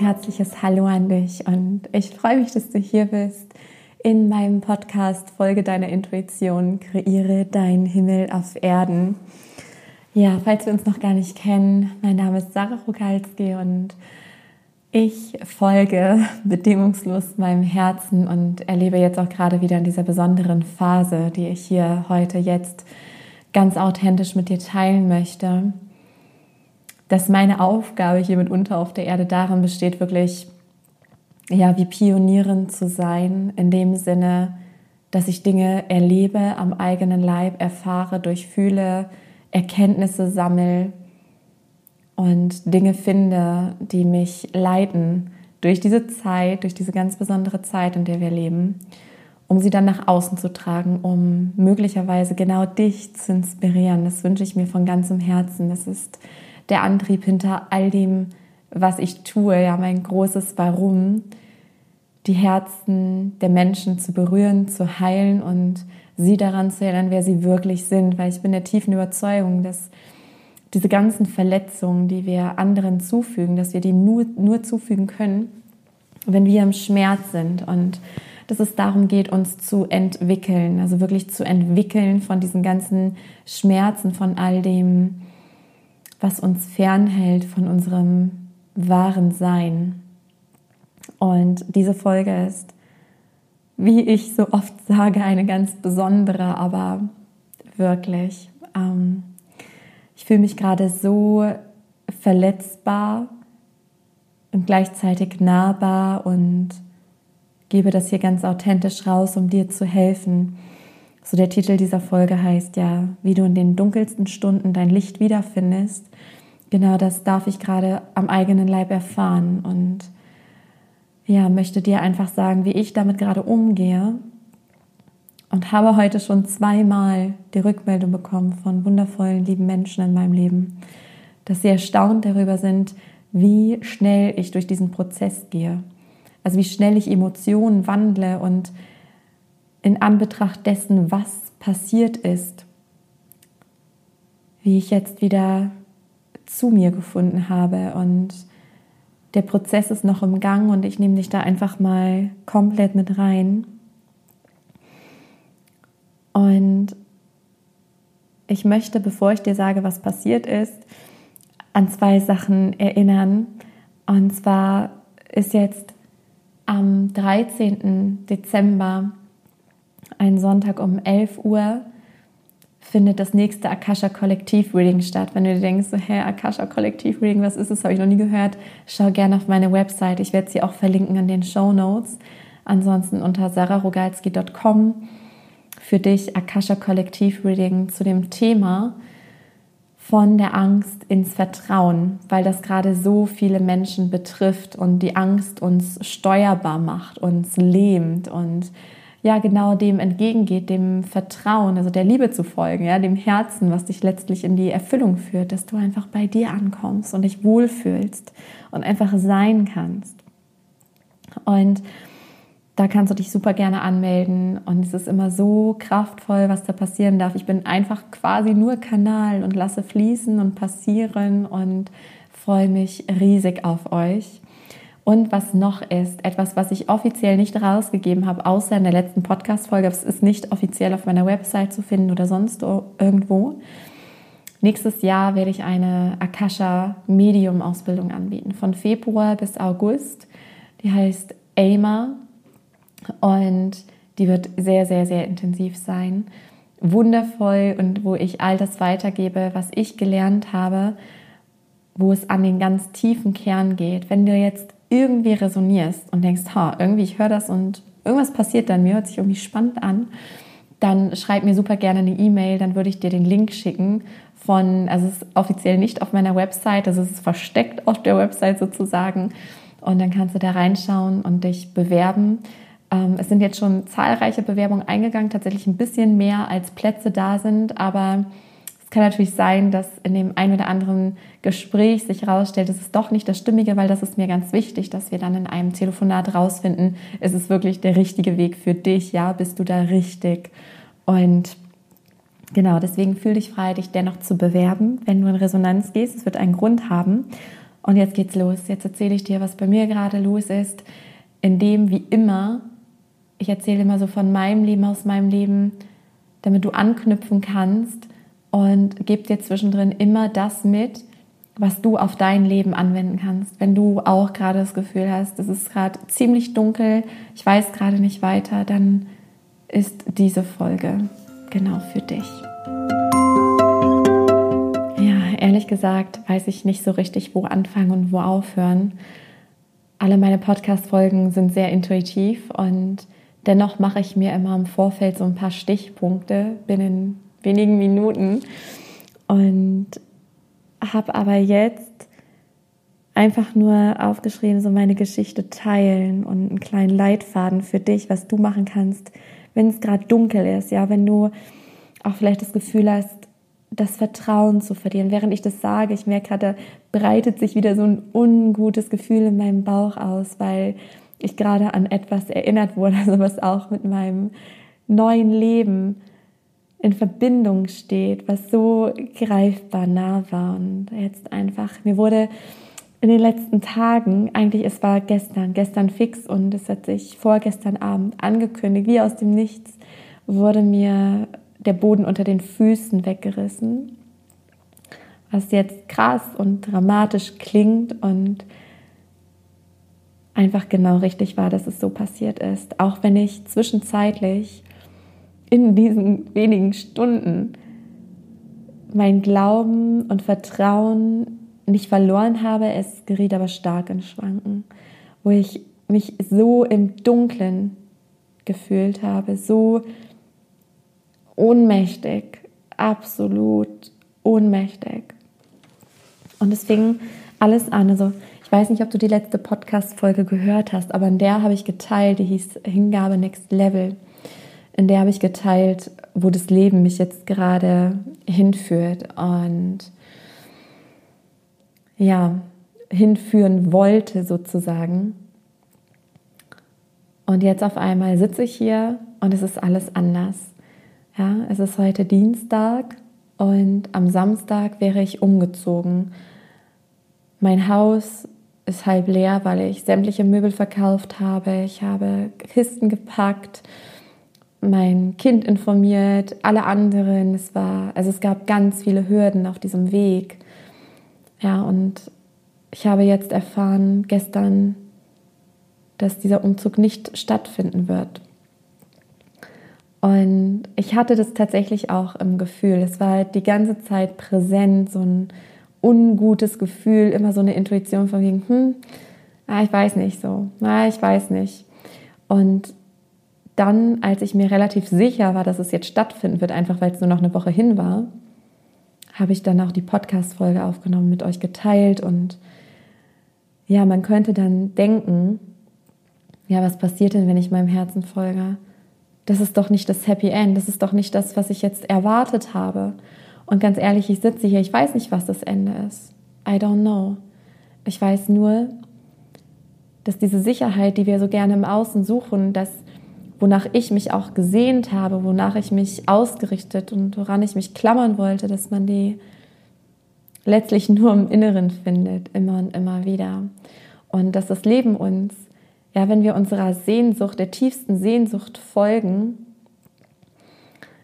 herzliches Hallo an dich und ich freue mich, dass du hier bist in meinem Podcast Folge deiner Intuition, kreiere deinen Himmel auf Erden. Ja, falls wir uns noch gar nicht kennen, mein Name ist Sarah Rukalski und ich folge bedingungslos meinem Herzen und erlebe jetzt auch gerade wieder in dieser besonderen Phase, die ich hier heute jetzt ganz authentisch mit dir teilen möchte dass meine Aufgabe hier mitunter auf der Erde darin besteht, wirklich ja, wie Pionierin zu sein, in dem Sinne, dass ich Dinge erlebe, am eigenen Leib erfahre, durchfühle, Erkenntnisse sammle und Dinge finde, die mich leiten durch diese Zeit, durch diese ganz besondere Zeit, in der wir leben, um sie dann nach außen zu tragen, um möglicherweise genau dich zu inspirieren. Das wünsche ich mir von ganzem Herzen. Das ist der Antrieb hinter all dem, was ich tue, ja, mein großes Warum, die Herzen der Menschen zu berühren, zu heilen und sie daran zu erinnern, wer sie wirklich sind, weil ich bin der tiefen Überzeugung, dass diese ganzen Verletzungen, die wir anderen zufügen, dass wir die nur, nur zufügen können, wenn wir im Schmerz sind und dass es darum geht, uns zu entwickeln, also wirklich zu entwickeln von diesen ganzen Schmerzen, von all dem, was uns fernhält von unserem wahren Sein. Und diese Folge ist, wie ich so oft sage, eine ganz besondere, aber wirklich. Ähm, ich fühle mich gerade so verletzbar und gleichzeitig nahbar und gebe das hier ganz authentisch raus, um dir zu helfen, so der Titel dieser Folge heißt ja, wie du in den dunkelsten Stunden dein Licht wiederfindest. Genau das darf ich gerade am eigenen Leib erfahren und ja, möchte dir einfach sagen, wie ich damit gerade umgehe und habe heute schon zweimal die Rückmeldung bekommen von wundervollen, lieben Menschen in meinem Leben, dass sie erstaunt darüber sind, wie schnell ich durch diesen Prozess gehe. Also wie schnell ich Emotionen wandle und in Anbetracht dessen, was passiert ist, wie ich jetzt wieder zu mir gefunden habe und der Prozess ist noch im Gang und ich nehme dich da einfach mal komplett mit rein. Und ich möchte, bevor ich dir sage, was passiert ist, an zwei Sachen erinnern. Und zwar ist jetzt am 13. Dezember ein Sonntag um 11 Uhr findet das nächste Akasha Kollektiv Reading statt. Wenn du dir denkst, so, hä, Akasha Kollektiv Reading, was ist das? Habe ich noch nie gehört. Schau gerne auf meine Website. Ich werde sie auch verlinken in den Show Notes. Ansonsten unter sararogalski.com für dich Akasha Kollektiv Reading zu dem Thema von der Angst ins Vertrauen, weil das gerade so viele Menschen betrifft und die Angst uns steuerbar macht, uns lähmt und ja genau dem entgegengeht, dem Vertrauen, also der Liebe zu folgen, ja, dem Herzen, was dich letztlich in die Erfüllung führt, dass du einfach bei dir ankommst und dich wohlfühlst und einfach sein kannst. Und da kannst du dich super gerne anmelden und es ist immer so kraftvoll, was da passieren darf. Ich bin einfach quasi nur Kanal und lasse fließen und passieren und freue mich riesig auf euch. Und was noch ist, etwas, was ich offiziell nicht rausgegeben habe, außer in der letzten Podcast-Folge, es ist nicht offiziell auf meiner Website zu finden oder sonst irgendwo. Nächstes Jahr werde ich eine Akasha Medium Ausbildung anbieten, von Februar bis August. Die heißt AIMA und die wird sehr, sehr, sehr intensiv sein. Wundervoll und wo ich all das weitergebe, was ich gelernt habe, wo es an den ganz tiefen Kern geht. Wenn du jetzt irgendwie resonierst und denkst, ha, irgendwie ich höre das und irgendwas passiert dann, mir hört sich irgendwie spannend an, dann schreib mir super gerne eine E-Mail, dann würde ich dir den Link schicken von, also es ist offiziell nicht auf meiner Website, also es ist versteckt auf der Website sozusagen und dann kannst du da reinschauen und dich bewerben. Ähm, es sind jetzt schon zahlreiche Bewerbungen eingegangen, tatsächlich ein bisschen mehr als Plätze da sind, aber es kann natürlich sein, dass in dem einen oder anderen Gespräch sich herausstellt, es ist doch nicht das Stimmige, weil das ist mir ganz wichtig, dass wir dann in einem Telefonat rausfinden, ist es wirklich der richtige Weg für dich, ja, bist du da richtig? Und genau, deswegen fühl dich frei, dich dennoch zu bewerben, wenn du in Resonanz gehst. Es wird einen Grund haben. Und jetzt geht's los. Jetzt erzähle ich dir, was bei mir gerade los ist, indem wie immer, ich erzähle immer so von meinem Leben, aus meinem Leben, damit du anknüpfen kannst und gebe dir zwischendrin immer das mit, was du auf dein Leben anwenden kannst. Wenn du auch gerade das Gefühl hast, es ist gerade ziemlich dunkel, ich weiß gerade nicht weiter, dann ist diese Folge genau für dich. Ja, ehrlich gesagt weiß ich nicht so richtig, wo anfangen und wo aufhören. Alle meine Podcast-Folgen sind sehr intuitiv und dennoch mache ich mir immer im Vorfeld so ein paar Stichpunkte binnen wenigen Minuten und habe aber jetzt einfach nur aufgeschrieben, so meine Geschichte teilen und einen kleinen Leitfaden für dich, was du machen kannst, wenn es gerade dunkel ist, ja, wenn du auch vielleicht das Gefühl hast, das Vertrauen zu verlieren. Während ich das sage, ich merke gerade, da breitet sich wieder so ein ungutes Gefühl in meinem Bauch aus, weil ich gerade an etwas erinnert wurde, also was auch mit meinem neuen Leben in Verbindung steht, was so greifbar nah war. Und jetzt einfach, mir wurde in den letzten Tagen, eigentlich es war gestern, gestern fix und es hat sich vorgestern Abend angekündigt, wie aus dem Nichts wurde mir der Boden unter den Füßen weggerissen, was jetzt krass und dramatisch klingt und einfach genau richtig war, dass es so passiert ist, auch wenn ich zwischenzeitlich in diesen wenigen Stunden mein Glauben und Vertrauen nicht verloren habe, es geriet aber stark in Schwanken, wo ich mich so im Dunklen gefühlt habe, so ohnmächtig, absolut ohnmächtig. Und es fing alles an. Also ich weiß nicht, ob du die letzte Podcast-Folge gehört hast, aber in der habe ich geteilt, die hieß Hingabe Next Level in der habe ich geteilt, wo das Leben mich jetzt gerade hinführt und ja, hinführen wollte sozusagen. Und jetzt auf einmal sitze ich hier und es ist alles anders. Ja, es ist heute Dienstag und am Samstag wäre ich umgezogen. Mein Haus ist halb leer, weil ich sämtliche Möbel verkauft habe. Ich habe Kisten gepackt mein Kind informiert, alle anderen. Es war, also es gab ganz viele Hürden auf diesem Weg. Ja, und ich habe jetzt erfahren, gestern, dass dieser Umzug nicht stattfinden wird. Und ich hatte das tatsächlich auch im Gefühl. Es war halt die ganze Zeit präsent, so ein ungutes Gefühl, immer so eine Intuition von wegen, hm, ah, ich weiß nicht so, ah, ich weiß nicht. Und dann, als ich mir relativ sicher war, dass es jetzt stattfinden wird, einfach weil es nur noch eine Woche hin war, habe ich dann auch die Podcast-Folge aufgenommen, mit euch geteilt und ja, man könnte dann denken, ja, was passiert denn, wenn ich meinem Herzen folge? Das ist doch nicht das Happy End, das ist doch nicht das, was ich jetzt erwartet habe. Und ganz ehrlich, ich sitze hier, ich weiß nicht, was das Ende ist. I don't know. Ich weiß nur, dass diese Sicherheit, die wir so gerne im Außen suchen, dass wonach ich mich auch gesehnt habe, wonach ich mich ausgerichtet und woran ich mich klammern wollte, dass man die letztlich nur im Inneren findet, immer und immer wieder. Und dass das Leben uns, ja, wenn wir unserer Sehnsucht, der tiefsten Sehnsucht folgen,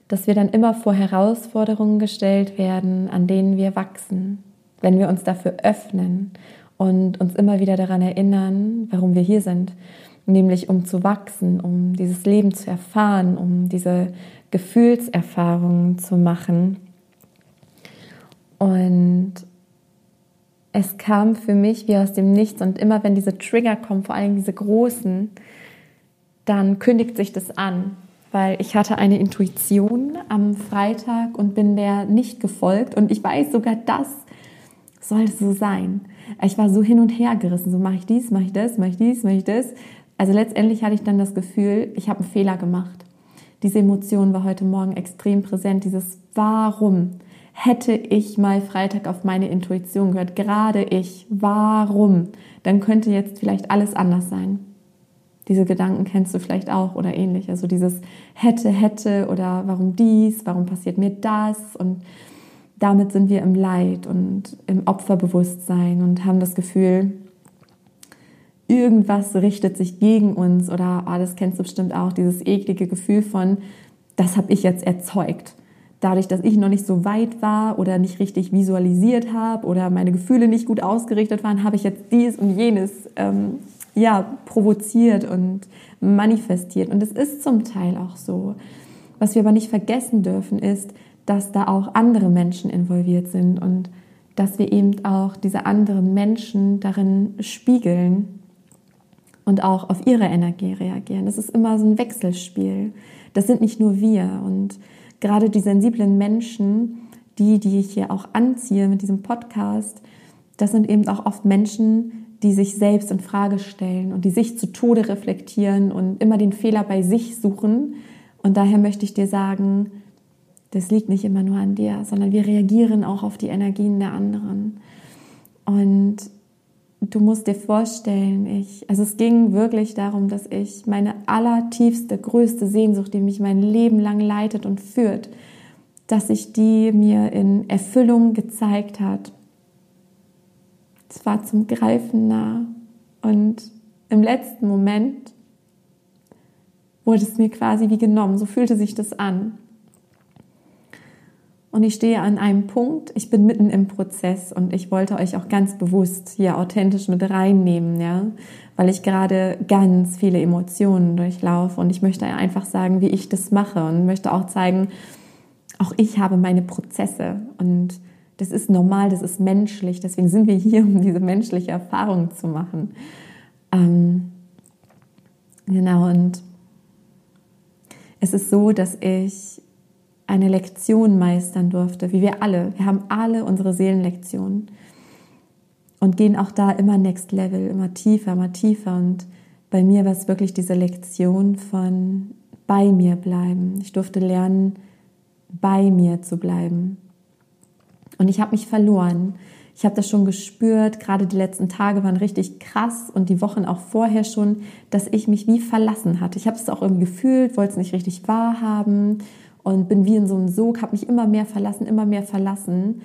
dass wir dann immer vor Herausforderungen gestellt werden, an denen wir wachsen, wenn wir uns dafür öffnen und uns immer wieder daran erinnern, warum wir hier sind nämlich um zu wachsen, um dieses Leben zu erfahren, um diese Gefühlserfahrungen zu machen. Und es kam für mich wie aus dem Nichts und immer wenn diese Trigger kommen, vor allem diese großen, dann kündigt sich das an, weil ich hatte eine Intuition am Freitag und bin der nicht gefolgt und ich weiß sogar, das soll so sein. Ich war so hin und her gerissen, so mache ich dies, mache ich das, mache ich dies, mache ich das. Also letztendlich hatte ich dann das Gefühl, ich habe einen Fehler gemacht. Diese Emotion war heute Morgen extrem präsent. Dieses Warum hätte ich mal Freitag auf meine Intuition gehört, gerade ich, warum? Dann könnte jetzt vielleicht alles anders sein. Diese Gedanken kennst du vielleicht auch oder ähnlich. Also dieses hätte, hätte oder warum dies, warum passiert mir das? Und damit sind wir im Leid und im Opferbewusstsein und haben das Gefühl, irgendwas richtet sich gegen uns oder, oh, das kennst du bestimmt auch, dieses eklige Gefühl von, das habe ich jetzt erzeugt. Dadurch, dass ich noch nicht so weit war oder nicht richtig visualisiert habe oder meine Gefühle nicht gut ausgerichtet waren, habe ich jetzt dies und jenes ähm, ja, provoziert und manifestiert. Und es ist zum Teil auch so. Was wir aber nicht vergessen dürfen, ist, dass da auch andere Menschen involviert sind und dass wir eben auch diese anderen Menschen darin spiegeln und auch auf ihre Energie reagieren. Das ist immer so ein Wechselspiel. Das sind nicht nur wir. Und gerade die sensiblen Menschen, die, die ich hier auch anziehe mit diesem Podcast, das sind eben auch oft Menschen, die sich selbst in Frage stellen und die sich zu Tode reflektieren und immer den Fehler bei sich suchen. Und daher möchte ich dir sagen, das liegt nicht immer nur an dir, sondern wir reagieren auch auf die Energien der anderen. Und du musst dir vorstellen, ich, also es ging wirklich darum, dass ich meine allertiefste, größte Sehnsucht, die mich mein Leben lang leitet und führt, dass sich die mir in Erfüllung gezeigt hat. Es war zum Greifen nah und im letzten Moment wurde es mir quasi wie genommen. So fühlte sich das an. Und ich stehe an einem Punkt, ich bin mitten im Prozess und ich wollte euch auch ganz bewusst hier authentisch mit reinnehmen, ja, weil ich gerade ganz viele Emotionen durchlaufe und ich möchte einfach sagen, wie ich das mache und möchte auch zeigen, auch ich habe meine Prozesse und das ist normal, das ist menschlich, deswegen sind wir hier, um diese menschliche Erfahrung zu machen. Ähm, genau, und es ist so, dass ich eine Lektion meistern durfte, wie wir alle. Wir haben alle unsere Seelenlektionen und gehen auch da immer next level, immer tiefer, immer tiefer. Und bei mir war es wirklich diese Lektion von bei mir bleiben. Ich durfte lernen, bei mir zu bleiben. Und ich habe mich verloren. Ich habe das schon gespürt, gerade die letzten Tage waren richtig krass und die Wochen auch vorher schon, dass ich mich wie verlassen hatte. Ich habe es auch irgendwie gefühlt, wollte es nicht richtig wahrhaben und bin wie in so einem Sog, habe mich immer mehr verlassen, immer mehr verlassen,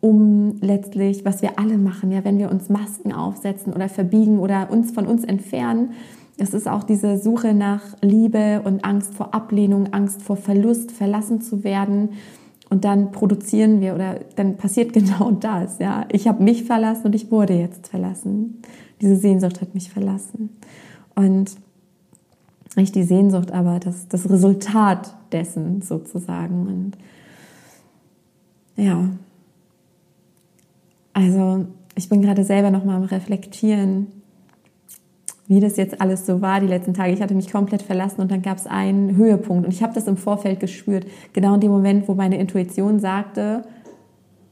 um letztlich, was wir alle machen, ja, wenn wir uns Masken aufsetzen oder verbiegen oder uns von uns entfernen, es ist auch diese Suche nach Liebe und Angst vor Ablehnung, Angst vor Verlust, verlassen zu werden. Und dann produzieren wir oder dann passiert genau das. Ja, ich habe mich verlassen und ich wurde jetzt verlassen. Diese Sehnsucht hat mich verlassen. Und nicht die Sehnsucht, aber das, das Resultat dessen sozusagen. Und ja, also ich bin gerade selber noch mal am Reflektieren, wie das jetzt alles so war die letzten Tage. Ich hatte mich komplett verlassen und dann gab es einen Höhepunkt und ich habe das im Vorfeld gespürt. Genau in dem Moment, wo meine Intuition sagte,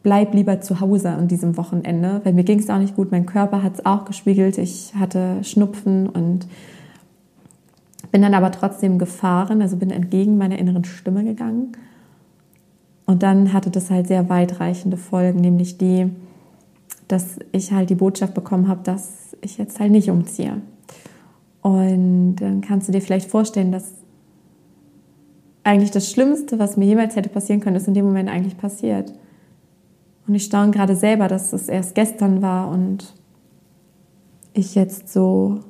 bleib lieber zu Hause an diesem Wochenende, weil mir ging es auch nicht gut. Mein Körper hat es auch gespiegelt. Ich hatte Schnupfen und bin dann aber trotzdem gefahren, also bin entgegen meiner inneren Stimme gegangen. Und dann hatte das halt sehr weitreichende Folgen, nämlich die, dass ich halt die Botschaft bekommen habe, dass ich jetzt halt nicht umziehe. Und dann kannst du dir vielleicht vorstellen, dass eigentlich das Schlimmste, was mir jemals hätte passieren können, ist in dem Moment eigentlich passiert. Und ich staune gerade selber, dass es erst gestern war und ich jetzt so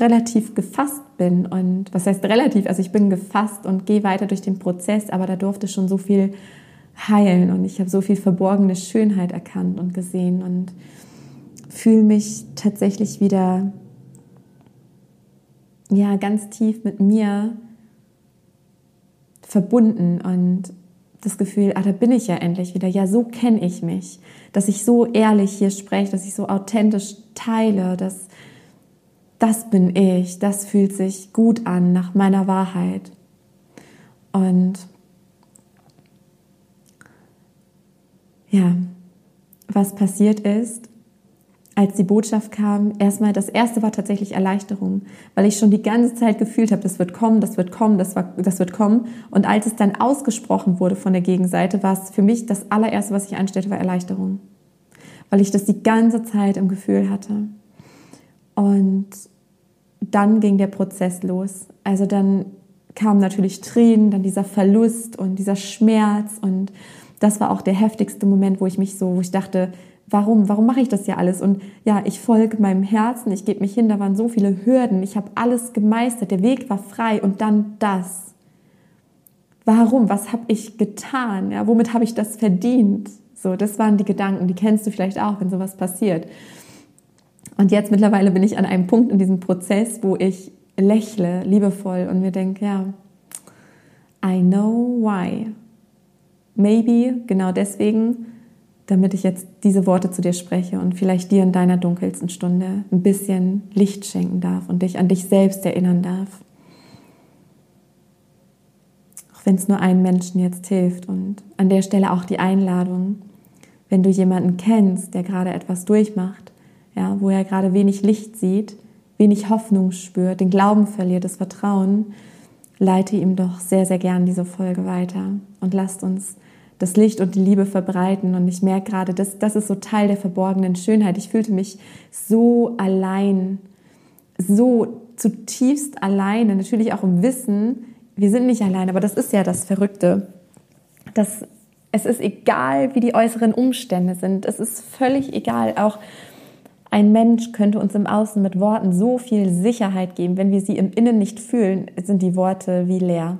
relativ gefasst bin und was heißt relativ, also ich bin gefasst und gehe weiter durch den Prozess, aber da durfte schon so viel heilen und ich habe so viel verborgene Schönheit erkannt und gesehen und fühle mich tatsächlich wieder ja ganz tief mit mir verbunden und das Gefühl, ah, da bin ich ja endlich wieder. Ja, so kenne ich mich, dass ich so ehrlich hier spreche, dass ich so authentisch teile, dass das bin ich, das fühlt sich gut an nach meiner Wahrheit. Und ja, was passiert ist, als die Botschaft kam, erstmal das erste war tatsächlich Erleichterung, weil ich schon die ganze Zeit gefühlt habe, das wird kommen, das wird kommen, das, war, das wird kommen. Und als es dann ausgesprochen wurde von der Gegenseite, war es für mich das allererste, was ich anstellte, war Erleichterung, weil ich das die ganze Zeit im Gefühl hatte. Und dann ging der Prozess los. Also dann kamen natürlich Tränen, dann dieser Verlust und dieser Schmerz und das war auch der heftigste Moment, wo ich mich so, wo ich dachte, warum, warum mache ich das ja alles? Und ja, ich folge meinem Herzen, ich gebe mich hin, da waren so viele Hürden, ich habe alles gemeistert, der Weg war frei und dann das. Warum? Was habe ich getan? Ja, womit habe ich das verdient? So, das waren die Gedanken, die kennst du vielleicht auch, wenn sowas passiert. Und jetzt mittlerweile bin ich an einem Punkt in diesem Prozess, wo ich lächle, liebevoll und mir denke, ja, I know why. Maybe genau deswegen, damit ich jetzt diese Worte zu dir spreche und vielleicht dir in deiner dunkelsten Stunde ein bisschen Licht schenken darf und dich an dich selbst erinnern darf. Auch wenn es nur einem Menschen jetzt hilft und an der Stelle auch die Einladung, wenn du jemanden kennst, der gerade etwas durchmacht, ja, wo er gerade wenig Licht sieht, wenig Hoffnung spürt, den Glauben verliert, das Vertrauen, leite ihm doch sehr, sehr gern diese Folge weiter und lasst uns das Licht und die Liebe verbreiten. Und ich merke gerade, das, das ist so Teil der verborgenen Schönheit. Ich fühlte mich so allein, so zutiefst alleine, natürlich auch im Wissen, wir sind nicht allein, aber das ist ja das Verrückte. Das, es ist egal, wie die äußeren Umstände sind. Es ist völlig egal. Auch ein Mensch könnte uns im Außen mit Worten so viel Sicherheit geben. Wenn wir sie im Innen nicht fühlen, sind die Worte wie leer.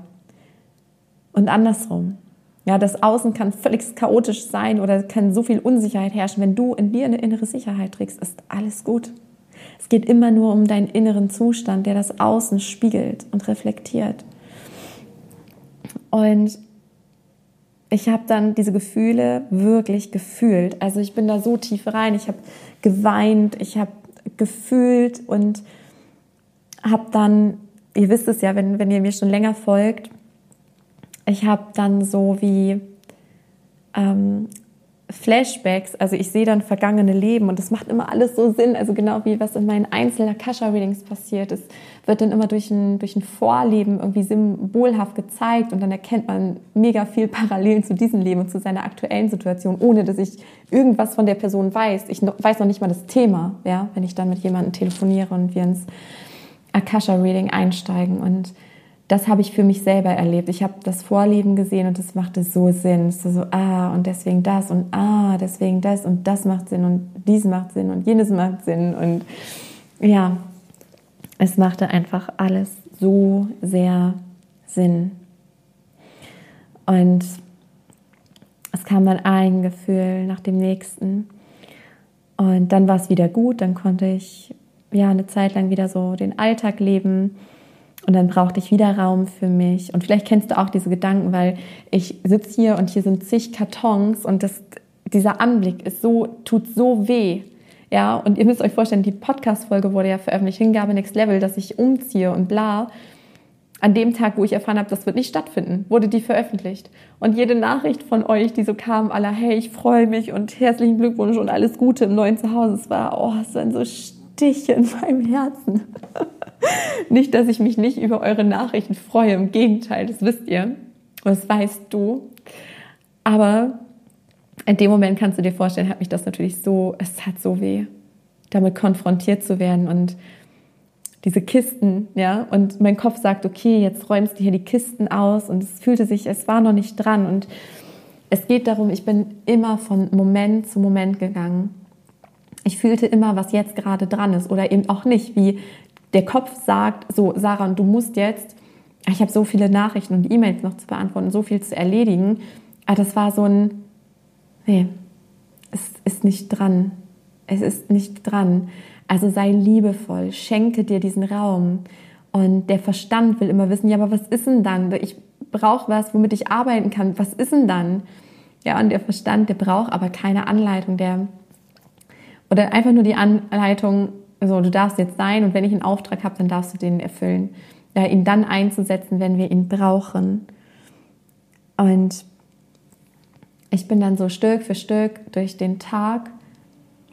Und andersrum. Ja, das Außen kann völlig chaotisch sein oder kann so viel Unsicherheit herrschen. Wenn du in dir eine innere Sicherheit trägst, ist alles gut. Es geht immer nur um deinen inneren Zustand, der das Außen spiegelt und reflektiert. Und ich habe dann diese Gefühle wirklich gefühlt. Also ich bin da so tief rein. Ich habe geweint, ich habe gefühlt und habe dann, ihr wisst es ja, wenn, wenn ihr mir schon länger folgt, ich habe dann so wie ähm, Flashbacks, also ich sehe dann vergangene Leben und das macht immer alles so Sinn, also genau wie was in meinen einzelnen Akasha-Readings passiert ist, wird dann immer durch ein, durch ein Vorleben irgendwie symbolhaft gezeigt und dann erkennt man mega viel Parallelen zu diesem Leben und zu seiner aktuellen Situation, ohne dass ich irgendwas von der Person weiß. Ich weiß noch nicht mal das Thema, ja, wenn ich dann mit jemandem telefoniere und wir ins Akasha-Reading einsteigen und das habe ich für mich selber erlebt. Ich habe das Vorleben gesehen und es machte so Sinn. Es so, ah, und deswegen das und ah, deswegen das und das macht Sinn und dies macht Sinn und jenes macht Sinn. Und ja, es machte einfach alles so sehr Sinn. Und es kam dann ein Gefühl nach dem nächsten. Und dann war es wieder gut, dann konnte ich ja eine Zeit lang wieder so den Alltag leben und dann brauchte ich wieder Raum für mich. Und vielleicht kennst du auch diese Gedanken, weil ich sitze hier und hier sind zig Kartons und das, dieser Anblick ist so, tut so weh. Ja, und ihr müsst euch vorstellen, die Podcast-Folge wurde ja veröffentlicht, Hingabe Next Level, dass ich umziehe und bla. An dem Tag, wo ich erfahren habe, das wird nicht stattfinden, wurde die veröffentlicht. Und jede Nachricht von euch, die so kam, aller, hey, ich freue mich und herzlichen Glückwunsch und alles Gute im neuen Zuhause. Es war, oh, es war so Stich in meinem Herzen. nicht, dass ich mich nicht über eure Nachrichten freue, im Gegenteil, das wisst ihr das weißt du. Aber in dem Moment kannst du dir vorstellen, hat mich das natürlich so, es hat so weh, damit konfrontiert zu werden und diese Kisten, ja, und mein Kopf sagt, okay, jetzt räumst du hier die Kisten aus und es fühlte sich, es war noch nicht dran und es geht darum, ich bin immer von Moment zu Moment gegangen. Ich fühlte immer, was jetzt gerade dran ist oder eben auch nicht, wie der Kopf sagt, so Sarah, du musst jetzt, ich habe so viele Nachrichten und E-Mails noch zu beantworten, so viel zu erledigen. Aber das war so ein, nee, es ist nicht dran. Es ist nicht dran. Also sei liebevoll, schenke dir diesen Raum. Und der Verstand will immer wissen, ja, aber was ist denn dann? Ich brauche was, womit ich arbeiten kann. Was ist denn dann? Ja, und der Verstand, der braucht aber keine Anleitung, der oder einfach nur die Anleitung, so, du darfst jetzt sein und wenn ich einen Auftrag habe, dann darfst du den erfüllen. Ja, ihn dann einzusetzen, wenn wir ihn brauchen. Und ich bin dann so Stück für Stück durch den Tag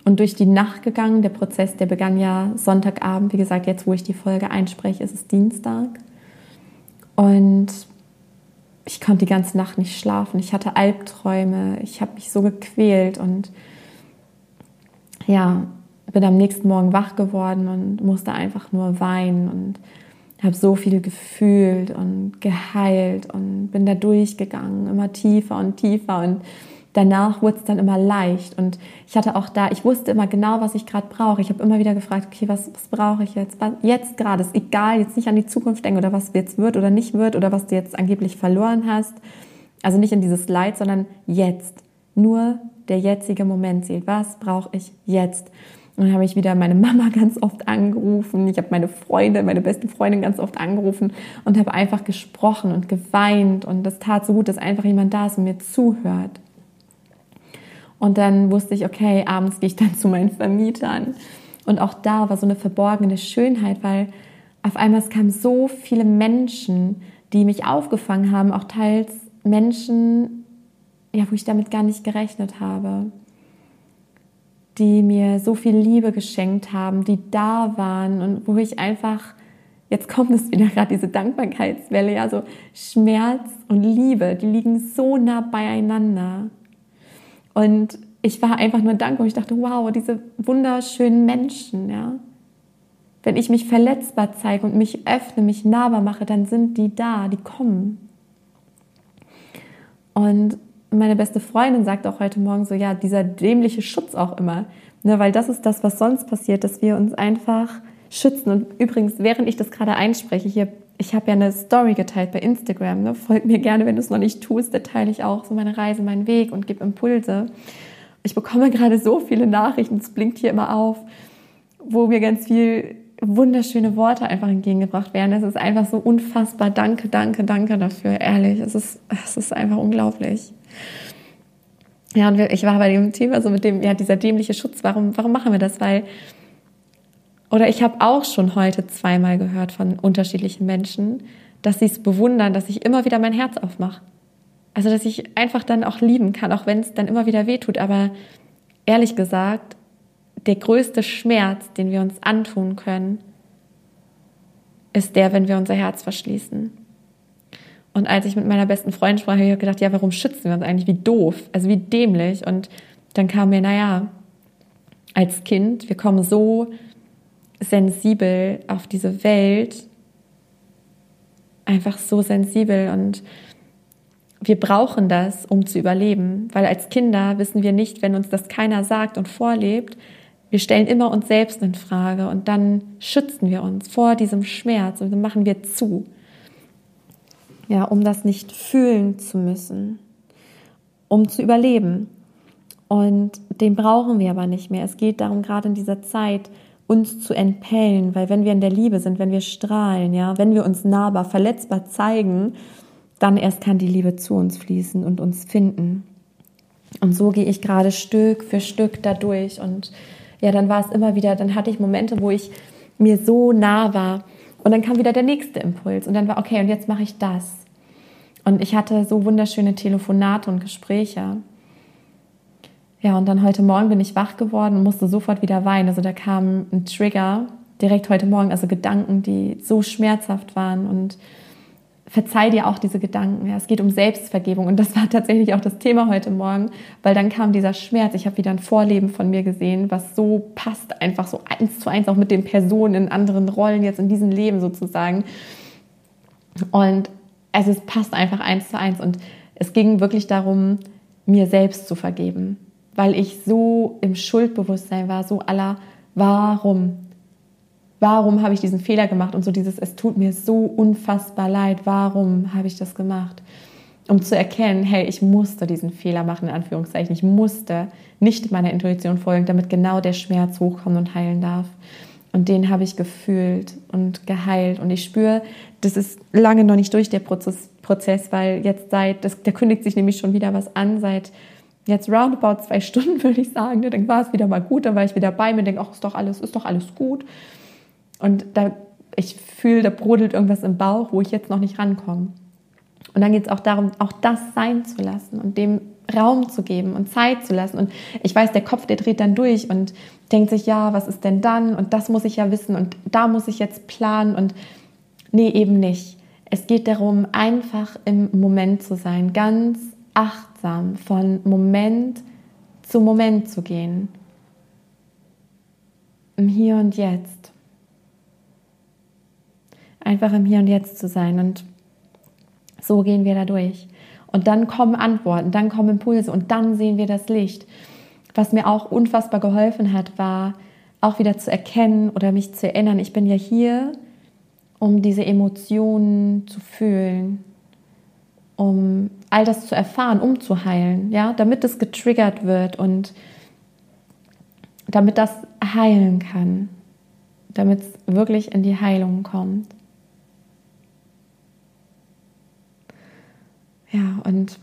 und durch die Nacht gegangen. Der Prozess, der begann ja Sonntagabend. Wie gesagt, jetzt, wo ich die Folge einspreche, ist es Dienstag. Und ich konnte die ganze Nacht nicht schlafen. Ich hatte Albträume. Ich habe mich so gequält und ja, bin am nächsten Morgen wach geworden und musste einfach nur weinen und habe so viel gefühlt und geheilt und bin da durchgegangen, immer tiefer und tiefer und danach wurde es dann immer leicht und ich hatte auch da, ich wusste immer genau, was ich gerade brauche. Ich habe immer wieder gefragt, okay, was, was brauche ich jetzt? Was, jetzt gerade ist egal, jetzt nicht an die Zukunft denken oder was jetzt wird oder nicht wird oder was du jetzt angeblich verloren hast. Also nicht in dieses Leid, sondern jetzt. Nur der jetzige Moment zählt. Was brauche ich jetzt? Und dann habe ich wieder meine Mama ganz oft angerufen. Ich habe meine Freunde, meine beste Freundin ganz oft angerufen und habe einfach gesprochen und geweint. Und das tat so gut, dass einfach jemand da ist und mir zuhört. Und dann wusste ich, okay, abends gehe ich dann zu meinen Vermietern. Und auch da war so eine verborgene Schönheit, weil auf einmal es kamen so viele Menschen, die mich aufgefangen haben, auch teils Menschen, ja, wo ich damit gar nicht gerechnet habe die mir so viel Liebe geschenkt haben, die da waren und wo ich einfach, jetzt kommt es wieder gerade, diese Dankbarkeitswelle, ja, so Schmerz und Liebe, die liegen so nah beieinander. Und ich war einfach nur dankbar. Ich dachte, wow, diese wunderschönen Menschen, ja. Wenn ich mich verletzbar zeige und mich öffne, mich nahbar mache, dann sind die da, die kommen. Und meine beste Freundin sagt auch heute Morgen so, ja, dieser dämliche Schutz auch immer. Ne, weil das ist das, was sonst passiert, dass wir uns einfach schützen. Und übrigens, während ich das gerade einspreche, hier, ich habe ja eine Story geteilt bei Instagram. Ne? Folgt mir gerne, wenn du es noch nicht tust. Da teile ich auch so meine Reise, meinen Weg und gebe Impulse. Ich bekomme gerade so viele Nachrichten, es blinkt hier immer auf, wo mir ganz viel wunderschöne Worte einfach entgegengebracht werden. Es ist einfach so unfassbar. Danke, danke, danke dafür. Ehrlich, es ist, es ist einfach unglaublich. Ja, und ich war bei dem Thema so mit dem, ja, dieser dämliche Schutz. Warum, warum machen wir das? Weil, oder ich habe auch schon heute zweimal gehört von unterschiedlichen Menschen, dass sie es bewundern, dass ich immer wieder mein Herz aufmache. Also, dass ich einfach dann auch lieben kann, auch wenn es dann immer wieder wehtut. Aber ehrlich gesagt, der größte Schmerz, den wir uns antun können, ist der, wenn wir unser Herz verschließen. Und als ich mit meiner besten Freundin sprach, habe ich gedacht, ja, warum schützen wir uns eigentlich? Wie doof, also wie dämlich. Und dann kam mir, naja, als Kind, wir kommen so sensibel auf diese Welt, einfach so sensibel und wir brauchen das, um zu überleben, weil als Kinder wissen wir nicht, wenn uns das keiner sagt und vorlebt, wir stellen immer uns selbst in Frage und dann schützen wir uns vor diesem Schmerz und dann machen wir zu. Ja, um das nicht fühlen zu müssen, um zu überleben. Und den brauchen wir aber nicht mehr. Es geht darum, gerade in dieser Zeit, uns zu entpellen, weil wenn wir in der Liebe sind, wenn wir strahlen, ja, wenn wir uns nahbar, verletzbar zeigen, dann erst kann die Liebe zu uns fließen und uns finden. Und so gehe ich gerade Stück für Stück dadurch und ja, dann war es immer wieder, dann hatte ich Momente, wo ich mir so nah war und dann kam wieder der nächste Impuls und dann war, okay, und jetzt mache ich das. Und ich hatte so wunderschöne Telefonate und Gespräche. Ja, und dann heute Morgen bin ich wach geworden und musste sofort wieder weinen. Also da kam ein Trigger direkt heute Morgen, also Gedanken, die so schmerzhaft waren und verzeih dir auch diese Gedanken. Ja, es geht um Selbstvergebung und das war tatsächlich auch das Thema heute Morgen, weil dann kam dieser Schmerz. Ich habe wieder ein Vorleben von mir gesehen, was so passt, einfach so eins zu eins auch mit den Personen in anderen Rollen jetzt in diesem Leben sozusagen. Und also es passt einfach eins zu eins und es ging wirklich darum, mir selbst zu vergeben, weil ich so im Schuldbewusstsein war, so aller, warum? Warum habe ich diesen Fehler gemacht und so dieses, es tut mir so unfassbar leid, warum habe ich das gemacht? Um zu erkennen, hey, ich musste diesen Fehler machen, in Anführungszeichen, ich musste nicht meiner Intuition folgen, damit genau der Schmerz hochkommt und heilen darf. Und den habe ich gefühlt und geheilt. Und ich spüre, das ist lange noch nicht durch der Prozess, Prozess weil jetzt seit, das, da kündigt sich nämlich schon wieder was an, seit jetzt roundabout zwei Stunden, würde ich sagen. Dann war es wieder mal gut, dann war ich wieder bei mir, denke, ach, ist doch alles, ist doch alles gut. Und da, ich fühle, da brodelt irgendwas im Bauch, wo ich jetzt noch nicht rankomme. Und dann geht es auch darum, auch das sein zu lassen und dem Raum zu geben und Zeit zu lassen. Und ich weiß, der Kopf, der dreht dann durch und denkt sich, ja, was ist denn dann? Und das muss ich ja wissen und da muss ich jetzt planen und nee, eben nicht. Es geht darum, einfach im Moment zu sein, ganz achtsam von Moment zu Moment zu gehen. Im Hier und Jetzt einfach im Hier und Jetzt zu sein. Und so gehen wir da durch. Und dann kommen Antworten, dann kommen Impulse und dann sehen wir das Licht. Was mir auch unfassbar geholfen hat, war auch wieder zu erkennen oder mich zu erinnern, ich bin ja hier, um diese Emotionen zu fühlen, um all das zu erfahren, um zu heilen, ja, damit es getriggert wird und damit das heilen kann, damit es wirklich in die Heilung kommt. Ja, und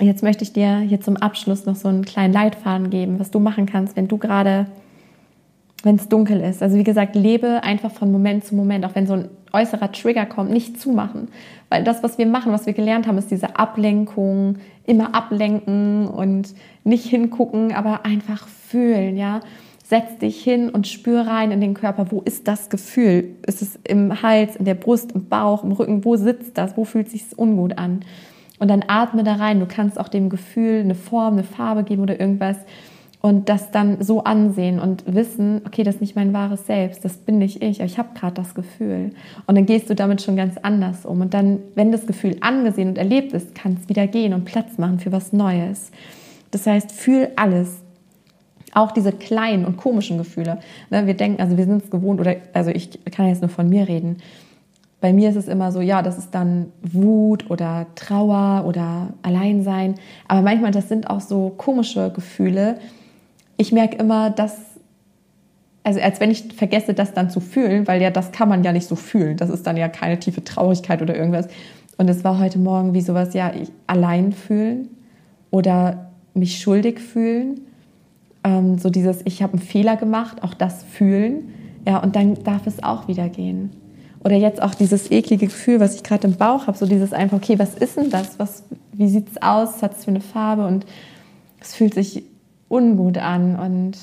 jetzt möchte ich dir hier zum Abschluss noch so einen kleinen Leitfaden geben, was du machen kannst, wenn du gerade, wenn es dunkel ist. Also wie gesagt, lebe einfach von Moment zu Moment, auch wenn so ein äußerer Trigger kommt, nicht zumachen. Weil das, was wir machen, was wir gelernt haben, ist diese Ablenkung, immer ablenken und nicht hingucken, aber einfach fühlen, ja. Setz dich hin und spür rein in den Körper. Wo ist das Gefühl? Ist es im Hals, in der Brust, im Bauch, im Rücken? Wo sitzt das? Wo fühlt sich ungut an? Und dann atme da rein. Du kannst auch dem Gefühl eine Form, eine Farbe geben oder irgendwas und das dann so ansehen und wissen, okay, das ist nicht mein wahres Selbst, das bin nicht ich, aber ich habe gerade das Gefühl. Und dann gehst du damit schon ganz anders um. Und dann, wenn das Gefühl angesehen und erlebt ist, kann es wieder gehen und Platz machen für was Neues. Das heißt, fühl alles, auch diese kleinen und komischen Gefühle. Ne, wir denken, also wir sind es gewohnt, oder also ich kann jetzt nur von mir reden. Bei mir ist es immer so, ja, das ist dann Wut oder Trauer oder Alleinsein. Aber manchmal, das sind auch so komische Gefühle. Ich merke immer, dass, also als wenn ich vergesse, das dann zu fühlen, weil ja, das kann man ja nicht so fühlen. Das ist dann ja keine tiefe Traurigkeit oder irgendwas. Und es war heute Morgen wie sowas, ja, ich allein fühlen oder mich schuldig fühlen ähm, so dieses, ich habe einen Fehler gemacht, auch das fühlen. Ja, und dann darf es auch wieder gehen. Oder jetzt auch dieses eklige Gefühl, was ich gerade im Bauch habe, so dieses einfach, okay, was ist denn das? Was, wie sieht es aus? Was hat es für eine Farbe? Und es fühlt sich ungut an. Und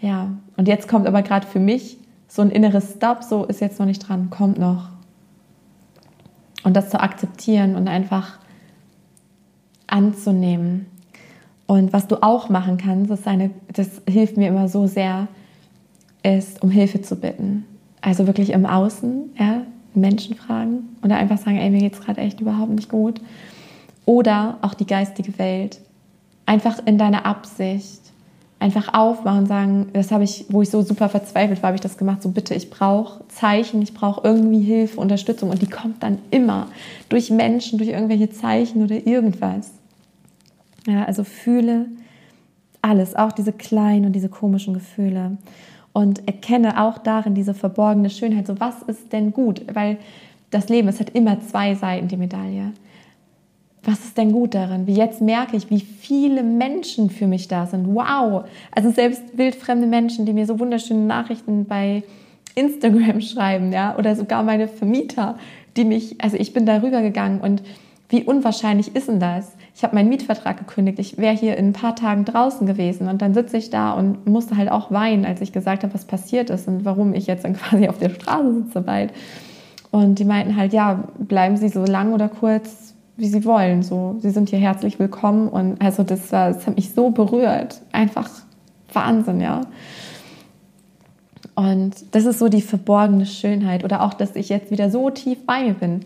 ja, und jetzt kommt aber gerade für mich so ein inneres Stop, so ist jetzt noch nicht dran, kommt noch. Und das zu akzeptieren und einfach anzunehmen. Und was du auch machen kannst, das, eine, das hilft mir immer so sehr, ist, um Hilfe zu bitten. Also wirklich im Außen, ja, Menschen fragen oder einfach sagen, ey, mir geht es gerade echt überhaupt nicht gut. Oder auch die geistige Welt. Einfach in deiner Absicht. Einfach aufmachen und sagen, das habe ich, wo ich so super verzweifelt war, habe ich das gemacht, so bitte, ich brauche Zeichen, ich brauche irgendwie Hilfe, Unterstützung und die kommt dann immer durch Menschen, durch irgendwelche Zeichen oder irgendwas. Ja, also fühle alles, auch diese kleinen und diese komischen Gefühle. Und erkenne auch darin diese verborgene Schönheit. So, was ist denn gut? Weil das Leben, es hat immer zwei Seiten, die Medaille. Was ist denn gut darin? Wie jetzt merke ich, wie viele Menschen für mich da sind. Wow! Also selbst wildfremde Menschen, die mir so wunderschöne Nachrichten bei Instagram schreiben, ja, oder sogar meine Vermieter, die mich, also ich bin darüber gegangen und wie unwahrscheinlich ist denn das? Ich habe meinen Mietvertrag gekündigt. Ich wäre hier in ein paar Tagen draußen gewesen und dann sitze ich da und musste halt auch weinen, als ich gesagt habe, was passiert ist und warum ich jetzt dann quasi auf der Straße sitze bald. Und die meinten halt, ja, bleiben Sie so lang oder kurz, wie Sie wollen. So, Sie sind hier herzlich willkommen. Und also das, war, das hat mich so berührt. Einfach Wahnsinn, ja. Und das ist so die verborgene Schönheit. Oder auch, dass ich jetzt wieder so tief bei mir bin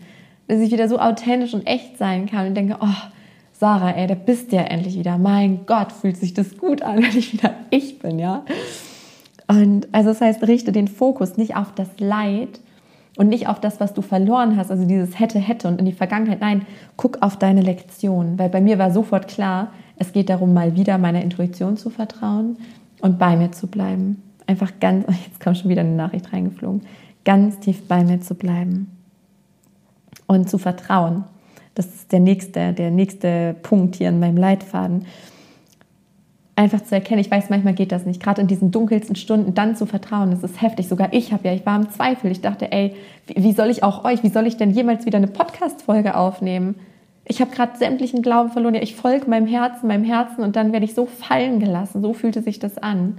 dass ich wieder so authentisch und echt sein kann und denke, oh, Sarah, ey, da bist du ja endlich wieder. Mein Gott, fühlt sich das gut an, wenn ich wieder ich bin, ja. Und also das heißt, richte den Fokus nicht auf das Leid und nicht auf das, was du verloren hast, also dieses hätte, hätte und in die Vergangenheit. Nein, guck auf deine Lektion, weil bei mir war sofort klar, es geht darum, mal wieder meiner Intuition zu vertrauen und bei mir zu bleiben. Einfach ganz, jetzt kommt schon wieder eine Nachricht reingeflogen, ganz tief bei mir zu bleiben und zu vertrauen. Das ist der nächste, der nächste Punkt hier in meinem Leitfaden. Einfach zu erkennen, ich weiß, manchmal geht das nicht, gerade in diesen dunkelsten Stunden dann zu vertrauen, das ist heftig. Sogar ich habe ja, ich war im Zweifel. Ich dachte, ey, wie soll ich auch euch, wie soll ich denn jemals wieder eine Podcast-Folge aufnehmen? Ich habe gerade sämtlichen Glauben verloren. Ja, ich folge meinem Herzen, meinem Herzen und dann werde ich so fallen gelassen. So fühlte sich das an.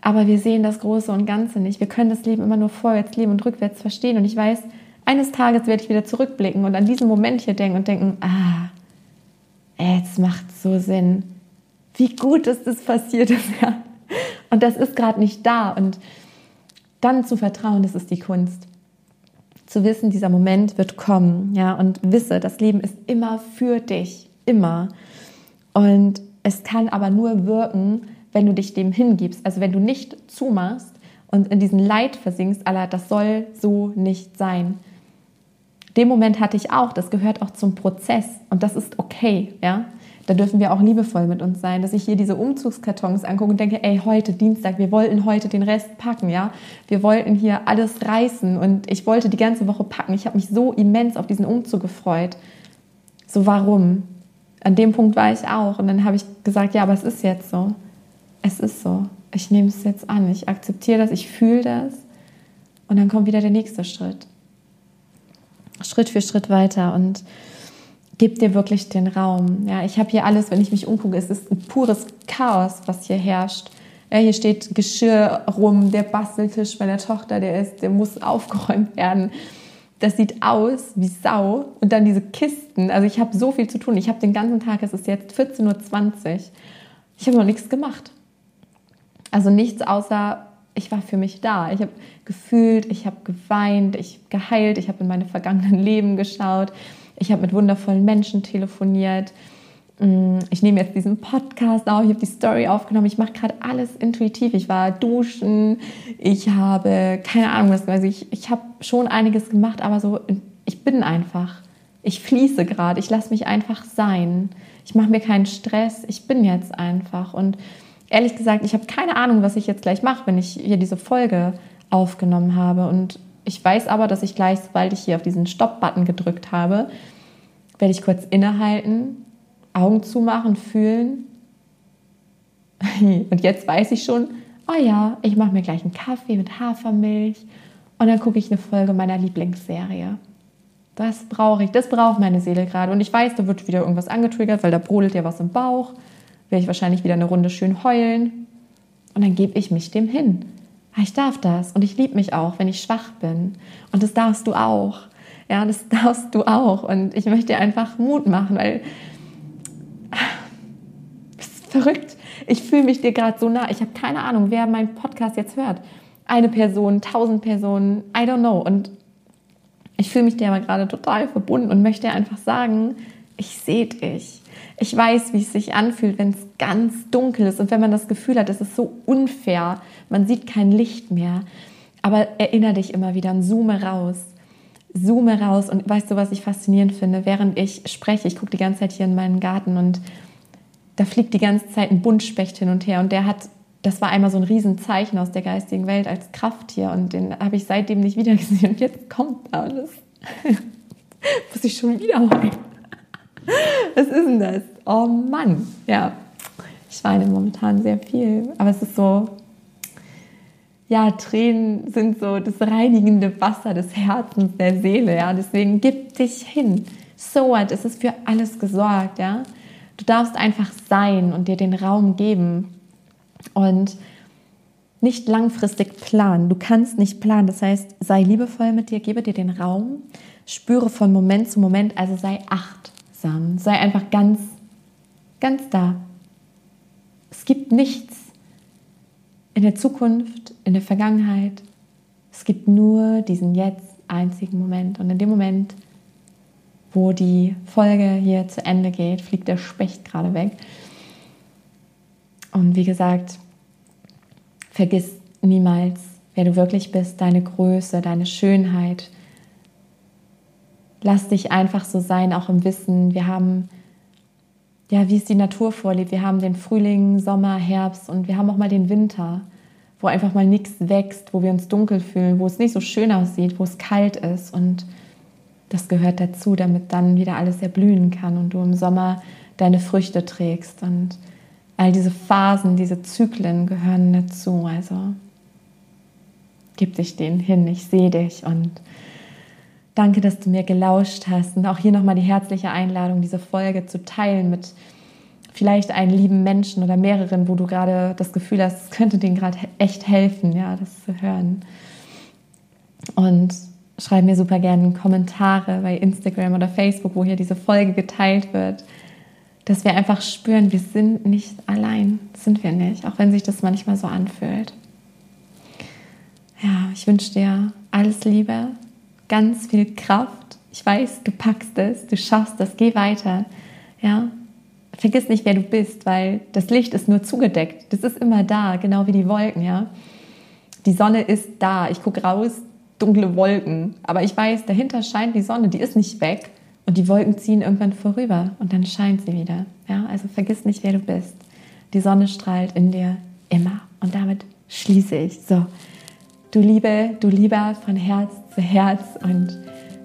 Aber wir sehen das Große und Ganze nicht. Wir können das Leben immer nur vorwärts leben und rückwärts verstehen. Und ich weiß, eines Tages werde ich wieder zurückblicken und an diesen Moment hier denken und denken, ah, jetzt macht so Sinn. Wie gut ist das passiert ist, ja. Und das ist gerade nicht da. Und dann zu vertrauen, das ist die Kunst. Zu wissen, dieser Moment wird kommen, ja, und wisse, das Leben ist immer für dich, immer. Und es kann aber nur wirken, wenn du dich dem hingibst. Also wenn du nicht zumachst und in diesen Leid versinkst, Allah, das soll so nicht sein. Den Moment hatte ich auch, das gehört auch zum Prozess und das ist okay, ja. Da dürfen wir auch liebevoll mit uns sein, dass ich hier diese Umzugskartons angucke und denke, ey, heute Dienstag, wir wollten heute den Rest packen, ja. Wir wollten hier alles reißen und ich wollte die ganze Woche packen. Ich habe mich so immens auf diesen Umzug gefreut. So warum? An dem Punkt war ich auch und dann habe ich gesagt, ja, aber es ist jetzt so. Es ist so. Ich nehme es jetzt an. Ich akzeptiere das, ich fühle das und dann kommt wieder der nächste Schritt. Schritt für Schritt weiter und gib dir wirklich den Raum. Ja, ich habe hier alles, wenn ich mich umgucke, es ist ein pures Chaos, was hier herrscht. Ja, hier steht Geschirr rum, der Basteltisch meiner Tochter, der ist, der muss aufgeräumt werden. Das sieht aus wie Sau. Und dann diese Kisten. Also ich habe so viel zu tun. Ich habe den ganzen Tag, es ist jetzt 14.20 Uhr. Ich habe noch nichts gemacht. Also nichts außer, ich war für mich da. Ich habe gefühlt, ich habe geweint, ich habe geheilt, ich habe in meine vergangenen Leben geschaut. Ich habe mit wundervollen Menschen telefoniert. Mm, ich nehme jetzt diesen Podcast auf, ich habe die Story aufgenommen. Ich mache gerade alles intuitiv. Ich war duschen, ich habe keine Ahnung was. Also ich, ich habe schon einiges gemacht, aber so, ich bin einfach. Ich fließe gerade, ich lasse mich einfach sein. Ich mache mir keinen Stress, ich bin jetzt einfach. Und ehrlich gesagt, ich habe keine Ahnung, was ich jetzt gleich mache, wenn ich hier diese Folge aufgenommen habe. Und ich weiß aber, dass ich gleich, sobald ich hier auf diesen Stopp-Button gedrückt habe, werde ich kurz innehalten, Augen zumachen, fühlen. Und jetzt weiß ich schon, oh ja, ich mache mir gleich einen Kaffee mit Hafermilch und dann gucke ich eine Folge meiner Lieblingsserie. Das brauche ich, das braucht meine Seele gerade. Und ich weiß, da wird wieder irgendwas angetriggert, weil da brodelt ja was im Bauch. Werde ich wahrscheinlich wieder eine Runde schön heulen. Und dann gebe ich mich dem hin. Ah, ich darf das und ich liebe mich auch, wenn ich schwach bin. Und das darfst du auch. Ja, das darfst du auch. Und ich möchte dir einfach Mut machen, weil das ist verrückt. Ich fühle mich dir gerade so nah. Ich habe keine Ahnung, wer meinen Podcast jetzt hört. Eine Person, tausend Personen, I don't know. Und ich fühle mich dir aber gerade total verbunden und möchte einfach sagen, ich sehe dich. Ich weiß, wie es sich anfühlt, wenn es ganz dunkel ist und wenn man das Gefühl hat, es ist so unfair, man sieht kein Licht mehr. Aber erinnere dich immer wieder und zoome raus. Zoome raus und weißt du, was ich faszinierend finde? Während ich spreche, ich gucke die ganze Zeit hier in meinen Garten und da fliegt die ganze Zeit ein Buntspecht hin und her und der hat, das war einmal so ein Riesenzeichen aus der geistigen Welt als Krafttier und den habe ich seitdem nicht wieder gesehen und jetzt kommt das muss ich schon wieder heulen. Was ist denn das? Oh Mann, ja. Ich weine momentan sehr viel, aber es ist so, ja, Tränen sind so das reinigende Wasser des Herzens, der Seele, ja. Deswegen gib dich hin. So what, es ist für alles gesorgt, ja. Du darfst einfach sein und dir den Raum geben und nicht langfristig planen. Du kannst nicht planen. Das heißt, sei liebevoll mit dir, gebe dir den Raum, spüre von Moment zu Moment, also sei achtsam, sei einfach ganz, ganz da. Es gibt nichts in der Zukunft, in der Vergangenheit. Es gibt nur diesen jetzt einzigen Moment. Und in dem Moment, wo die Folge hier zu Ende geht, fliegt der Specht gerade weg. Und wie gesagt, vergiss niemals, wer du wirklich bist, deine Größe, deine Schönheit. Lass dich einfach so sein, auch im Wissen. Wir haben, ja, wie es die Natur vorlebt. Wir haben den Frühling, Sommer, Herbst und wir haben auch mal den Winter wo einfach mal nichts wächst, wo wir uns dunkel fühlen, wo es nicht so schön aussieht, wo es kalt ist. Und das gehört dazu, damit dann wieder alles erblühen kann und du im Sommer deine Früchte trägst. Und all diese Phasen, diese Zyklen gehören dazu. Also gib dich denen hin, ich sehe dich und danke, dass du mir gelauscht hast. Und auch hier nochmal die herzliche Einladung, diese Folge zu teilen mit vielleicht einen lieben Menschen oder mehreren, wo du gerade das Gefühl hast, es könnte denen gerade echt helfen, ja, das zu hören. Und schreib mir super gerne Kommentare bei Instagram oder Facebook, wo hier diese Folge geteilt wird, dass wir einfach spüren, wir sind nicht allein, sind wir nicht, auch wenn sich das manchmal so anfühlt. Ja, ich wünsche dir alles Liebe, ganz viel Kraft. Ich weiß, du packst es, du schaffst das, geh weiter. Ja, vergiss nicht, wer du bist, weil das Licht ist nur zugedeckt. Das ist immer da, genau wie die Wolken, ja. Die Sonne ist da. Ich gucke raus, dunkle Wolken. Aber ich weiß, dahinter scheint die Sonne, die ist nicht weg. Und die Wolken ziehen irgendwann vorüber und dann scheint sie wieder. Ja, also vergiss nicht, wer du bist. Die Sonne strahlt in dir immer. Und damit schließe ich. So, du Liebe, du Lieber von Herz Herz und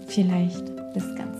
vielleicht bis ganz